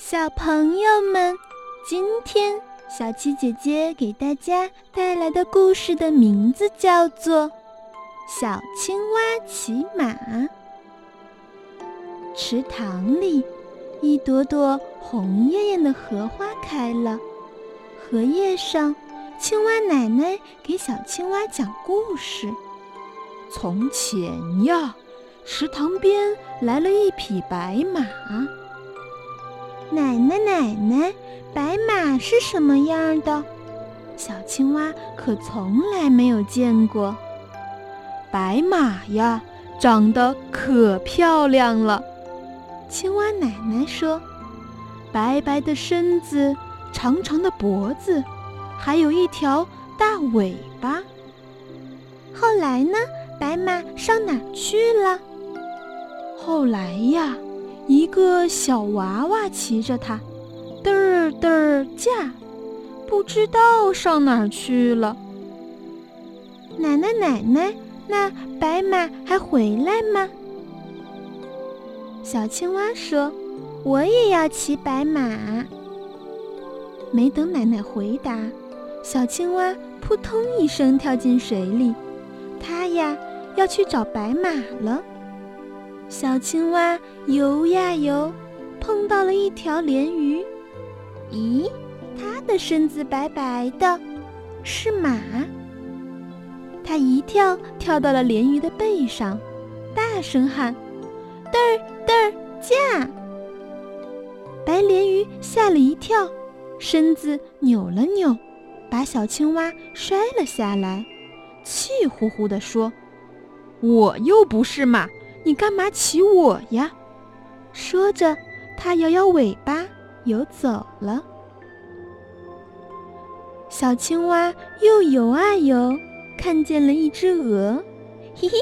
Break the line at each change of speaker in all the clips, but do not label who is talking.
小朋友们，今天小七姐姐给大家带来的故事的名字叫做《小青蛙骑马》。池塘里，一朵朵红艳艳的荷花开了。荷叶上，青蛙奶奶给小青蛙讲故事。
从前呀，池塘边来了一匹白马。
奶奶，奶奶，白马是什么样的？小青蛙可从来没有见过。
白马呀，长得可漂亮了。
青蛙奶奶说：“
白白的身子，长长的脖子，还有一条大尾巴。”
后来呢？白马上哪去了？
后来呀。一个小娃娃骑着它，嘚儿嘚儿驾，不知道上哪儿去了。
奶奶奶奶，那白马还回来吗？小青蛙说：“我也要骑白马。”没等奶奶回答，小青蛙扑通一声跳进水里，它呀要去找白马了。小青蛙游呀游，碰到了一条鲢鱼。咦，它的身子白白的，是马。它一跳跳到了鲢鱼的背上，大声喊：“嘚儿嘚儿驾！”白鲢鱼吓了一跳，身子扭了扭，把小青蛙摔了下来，气呼呼地说：“
我又不是马。”你干嘛骑我呀？
说着，它摇摇尾巴游走了。小青蛙又游啊游，看见了一只鹅，嘿嘿，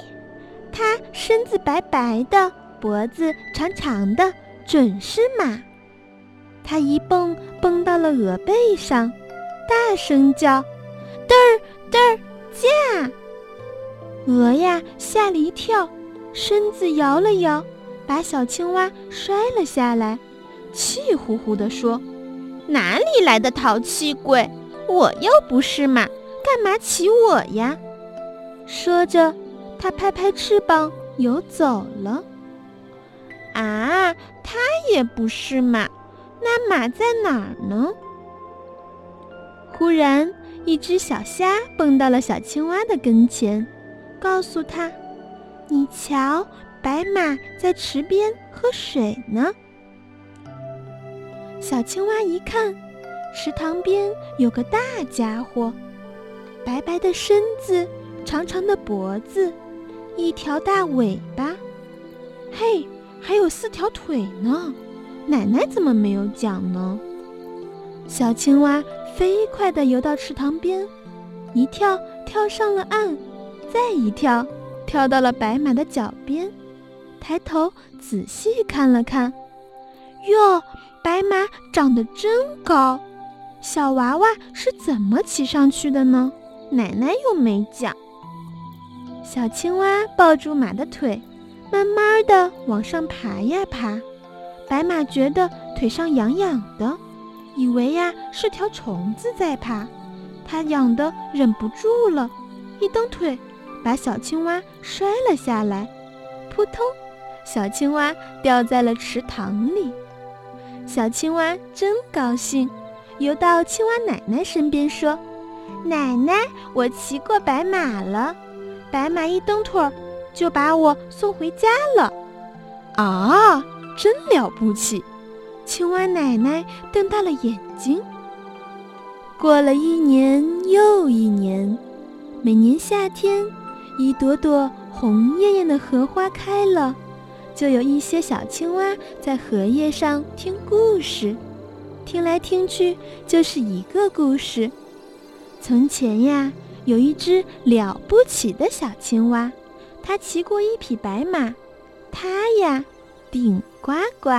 它身子白白的，脖子长长的，准是马。它一蹦蹦到了鹅背上，大声叫：“嘚儿嘚儿驾！”鹅呀，吓了一跳。身子摇了摇，把小青蛙摔了下来，气呼呼地说：“哪里来的淘气鬼？我又不是马，干嘛骑我呀？”说着，它拍拍翅膀游走了。啊，它也不是马，那马在哪儿呢？忽然，一只小虾蹦到了小青蛙的跟前，告诉他。你瞧，白马在池边喝水呢。小青蛙一看，池塘边有个大家伙，白白的身子，长长的脖子，一条大尾巴，嘿，还有四条腿呢。奶奶怎么没有讲呢？小青蛙飞快地游到池塘边，一跳跳上了岸，再一跳。跳到了白马的脚边，抬头仔细看了看，哟，白马长得真高，小娃娃是怎么骑上去的呢？奶奶又没讲。小青蛙抱住马的腿，慢慢的往上爬呀爬，白马觉得腿上痒痒的，以为呀是条虫子在爬，它痒的忍不住了，一蹬腿。把小青蛙摔了下来，扑通，小青蛙掉在了池塘里。小青蛙真高兴，游到青蛙奶奶身边说：“奶奶，我骑过白马了，白马一蹬腿儿就把我送回家了。”
啊，真了不起！
青蛙奶奶瞪大了眼睛。过了一年又一年，每年夏天。一朵朵红艳艳的荷花开了，就有一些小青蛙在荷叶上听故事，听来听去就是一个故事。从前呀，有一只了不起的小青蛙，它骑过一匹白马，它呀顶呱呱。